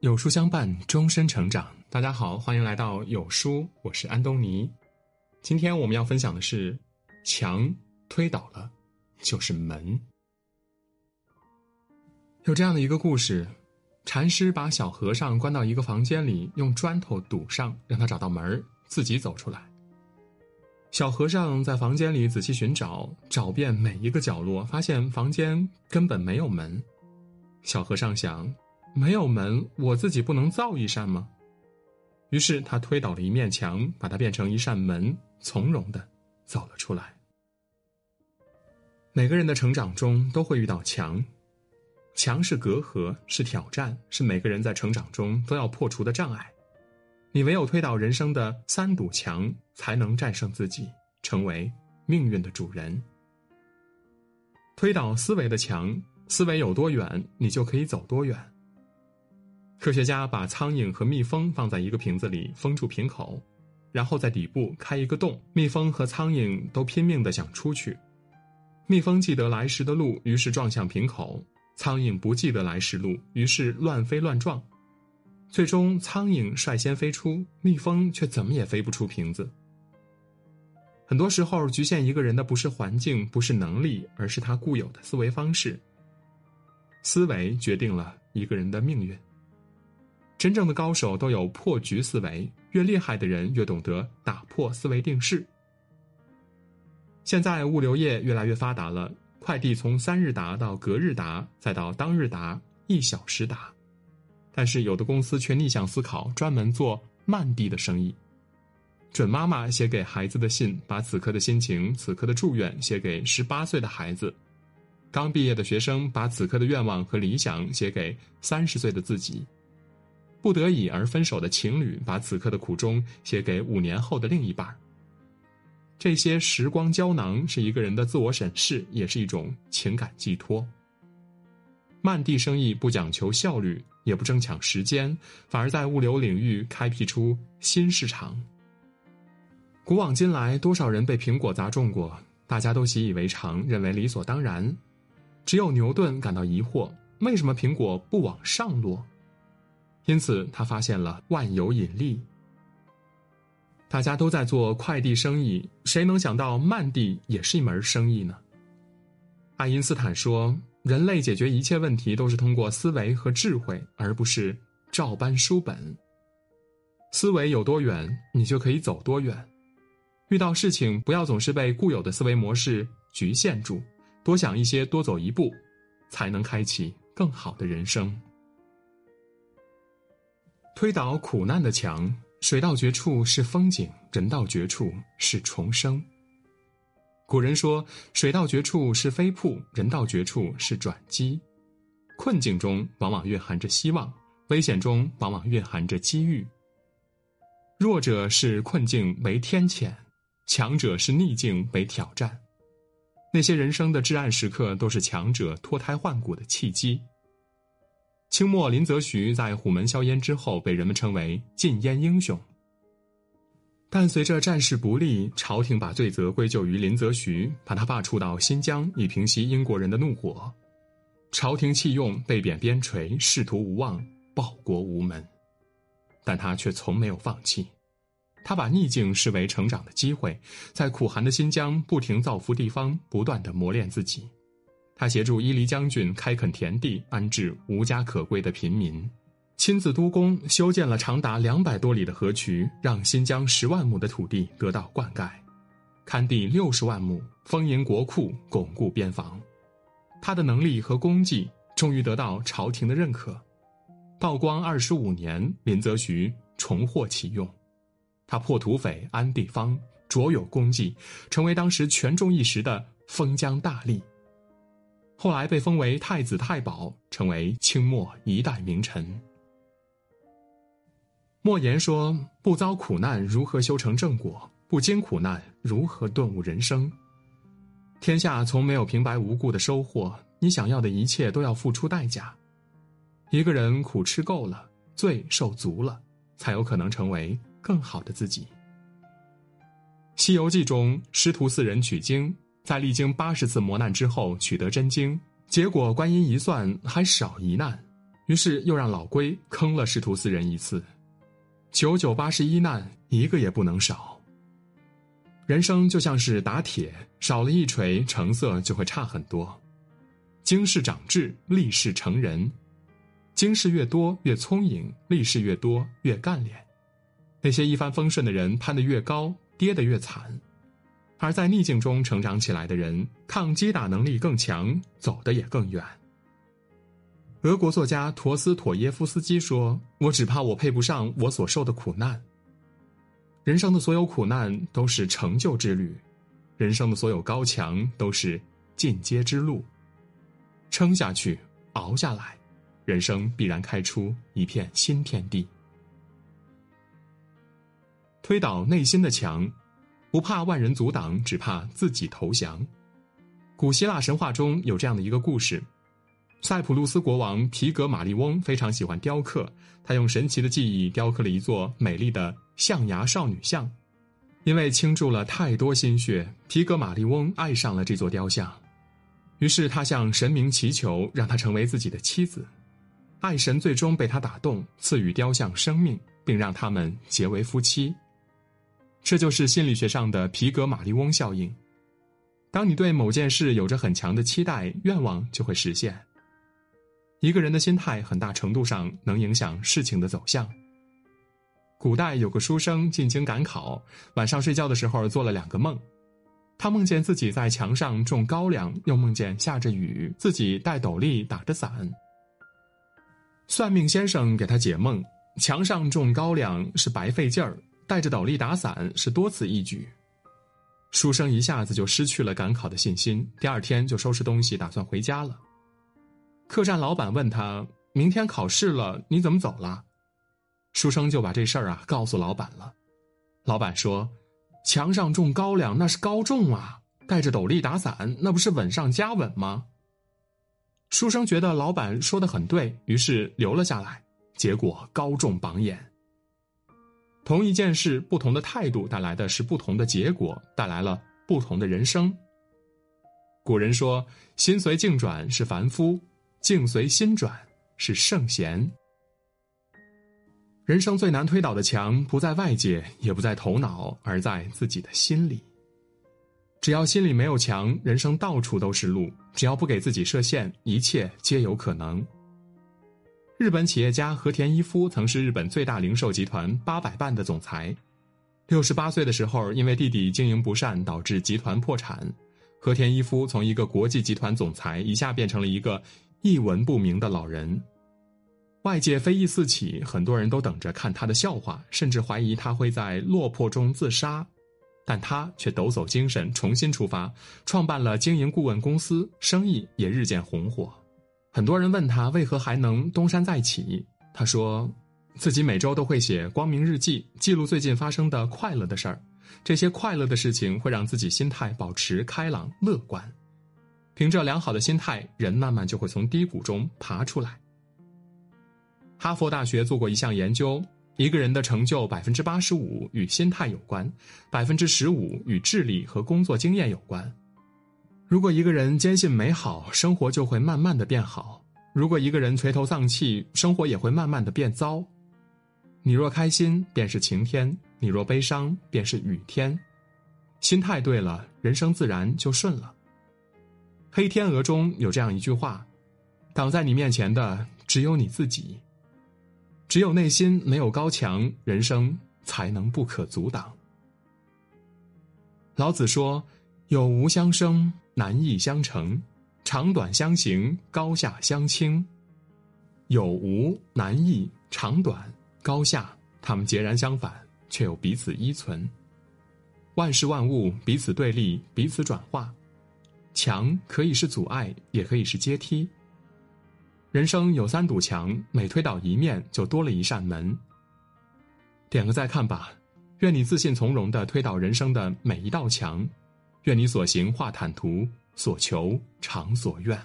有书相伴，终身成长。大家好，欢迎来到有书，我是安东尼。今天我们要分享的是：墙推倒了，就是门。有这样的一个故事：禅师把小和尚关到一个房间里，用砖头堵上，让他找到门自己走出来。小和尚在房间里仔细寻找，找遍每一个角落，发现房间根本没有门。小和尚想。没有门，我自己不能造一扇吗？于是他推倒了一面墙，把它变成一扇门，从容的走了出来。每个人的成长中都会遇到墙，墙是隔阂，是挑战，是每个人在成长中都要破除的障碍。你唯有推倒人生的三堵墙，才能战胜自己，成为命运的主人。推倒思维的墙，思维有多远，你就可以走多远。科学家把苍蝇和蜜蜂放在一个瓶子里，封住瓶口，然后在底部开一个洞。蜜蜂和苍蝇都拼命的想出去。蜜蜂记得来时的路，于是撞向瓶口；苍蝇不记得来时路，于是乱飞乱撞。最终，苍蝇率先飞出，蜜蜂却怎么也飞不出瓶子。很多时候，局限一个人的不是环境，不是能力，而是他固有的思维方式。思维决定了一个人的命运。真正的高手都有破局思维，越厉害的人越懂得打破思维定式。现在物流业越来越发达了，快递从三日达到隔日达，再到当日达，一小时达。但是有的公司却逆向思考，专门做慢递的生意。准妈妈写给孩子的信，把此刻的心情、此刻的祝愿写给十八岁的孩子；刚毕业的学生把此刻的愿望和理想写给三十岁的自己。不得已而分手的情侣，把此刻的苦衷写给五年后的另一半这些时光胶囊是一个人的自我审视，也是一种情感寄托。慢递生意不讲求效率，也不争抢时间，反而在物流领域开辟出新市场。古往今来，多少人被苹果砸中过，大家都习以为常，认为理所当然。只有牛顿感到疑惑：为什么苹果不往上落？因此，他发现了万有引力。大家都在做快递生意，谁能想到慢递也是一门生意呢？爱因斯坦说：“人类解决一切问题都是通过思维和智慧，而不是照搬书本。思维有多远，你就可以走多远。遇到事情，不要总是被固有的思维模式局限住，多想一些，多走一步，才能开启更好的人生。”推倒苦难的墙，水到绝处是风景，人到绝处是重生。古人说：“水到绝处是飞瀑，人到绝处是转机。”困境中往往蕴含着希望，危险中往往蕴含着机遇。弱者视困境为天谴，强者视逆境为挑战。那些人生的至暗时刻，都是强者脱胎换骨的契机。清末林则徐在虎门销烟之后，被人们称为禁烟英雄。但随着战事不利，朝廷把罪责归咎于林则徐，把他罢黜到新疆，以平息英国人的怒火。朝廷弃用，被贬边陲，仕途无望，报国无门。但他却从没有放弃，他把逆境视为成长的机会，在苦寒的新疆不停造福地方，不断的磨练自己。他协助伊犁将军开垦田地，安置无家可归的贫民，亲自督工修建了长达两百多里的河渠，让新疆十万亩的土地得到灌溉，勘地六十万亩，丰盈国库，巩固边防。他的能力和功绩终于得到朝廷的认可。道光二十五年，林则徐重获启用，他破土匪、安地方，卓有功绩，成为当时权重一时的封疆大吏。后来被封为太子太保，成为清末一代名臣。莫言说：“不遭苦难，如何修成正果？不经苦难，如何顿悟人生？天下从没有平白无故的收获，你想要的一切都要付出代价。一个人苦吃够了，罪受足了，才有可能成为更好的自己。”《西游记》中，师徒四人取经。在历经八十次磨难之后取得真经，结果观音一算还少一难，于是又让老龟坑了师徒四人一次。九九八十一难，一个也不能少。人生就像是打铁，少了一锤，成色就会差很多。经世长智，立世成人。经世越多越聪颖，立世越多越干练。那些一帆风顺的人攀得越高，跌得越惨；而在逆境中成长起来的人，抗击打能力更强，走得也更远。俄国作家陀思妥耶夫斯基说：“我只怕我配不上我所受的苦难。人生的所有苦难都是成就之旅，人生的所有高墙都是进阶之路。撑下去，熬下来，人生必然开出一片新天地。推倒内心的墙，不怕万人阻挡，只怕自己投降。古希腊神话中有这样的一个故事。”塞浦路斯国王皮格马利翁非常喜欢雕刻，他用神奇的技艺雕刻了一座美丽的象牙少女像。因为倾注了太多心血，皮格马利翁爱上了这座雕像，于是他向神明祈求，让他成为自己的妻子。爱神最终被他打动，赐予雕像生命，并让他们结为夫妻。这就是心理学上的皮格马利翁效应。当你对某件事有着很强的期待，愿望就会实现。一个人的心态很大程度上能影响事情的走向。古代有个书生进京赶考，晚上睡觉的时候做了两个梦，他梦见自己在墙上种高粱，又梦见下着雨，自己戴斗笠打着伞。算命先生给他解梦：墙上种高粱是白费劲儿，带着斗笠打伞是多此一举。书生一下子就失去了赶考的信心，第二天就收拾东西打算回家了。客栈老板问他：“明天考试了，你怎么走了？”书生就把这事儿啊告诉老板了。老板说：“墙上种高粱那是高中啊，带着斗笠打伞那不是稳上加稳吗？”书生觉得老板说的很对，于是留了下来。结果高中榜眼。同一件事，不同的态度带来的是不同的结果，带来了不同的人生。古人说：“心随境转是凡夫。”境随心转是圣贤。人生最难推倒的墙，不在外界，也不在头脑，而在自己的心里。只要心里没有墙，人生到处都是路；只要不给自己设限，一切皆有可能。日本企业家和田一夫曾是日本最大零售集团八百伴的总裁。六十八岁的时候，因为弟弟经营不善，导致集团破产。和田一夫从一个国际集团总裁，一下变成了一个。一文不名的老人，外界非议四起，很多人都等着看他的笑话，甚至怀疑他会在落魄中自杀，但他却抖擞精神，重新出发，创办了经营顾问公司，生意也日渐红火。很多人问他为何还能东山再起，他说，自己每周都会写光明日记，记录最近发生的快乐的事儿，这些快乐的事情会让自己心态保持开朗乐观。凭着良好的心态，人慢慢就会从低谷中爬出来。哈佛大学做过一项研究，一个人的成就百分之八十五与心态有关，百分之十五与智力和工作经验有关。如果一个人坚信美好，生活就会慢慢的变好；如果一个人垂头丧气，生活也会慢慢的变糟。你若开心，便是晴天；你若悲伤，便是雨天。心态对了，人生自然就顺了。黑天鹅中有这样一句话：“挡在你面前的只有你自己。只有内心没有高墙，人生才能不可阻挡。”老子说：“有无相生，难易相成；长短相形，高下相倾。有无难易，长短高下，它们截然相反，却又彼此依存。万事万物彼此对立，彼此转化。”墙可以是阻碍，也可以是阶梯。人生有三堵墙，每推倒一面，就多了一扇门。点个再看吧，愿你自信从容的推倒人生的每一道墙，愿你所行化坦途，所求偿所愿。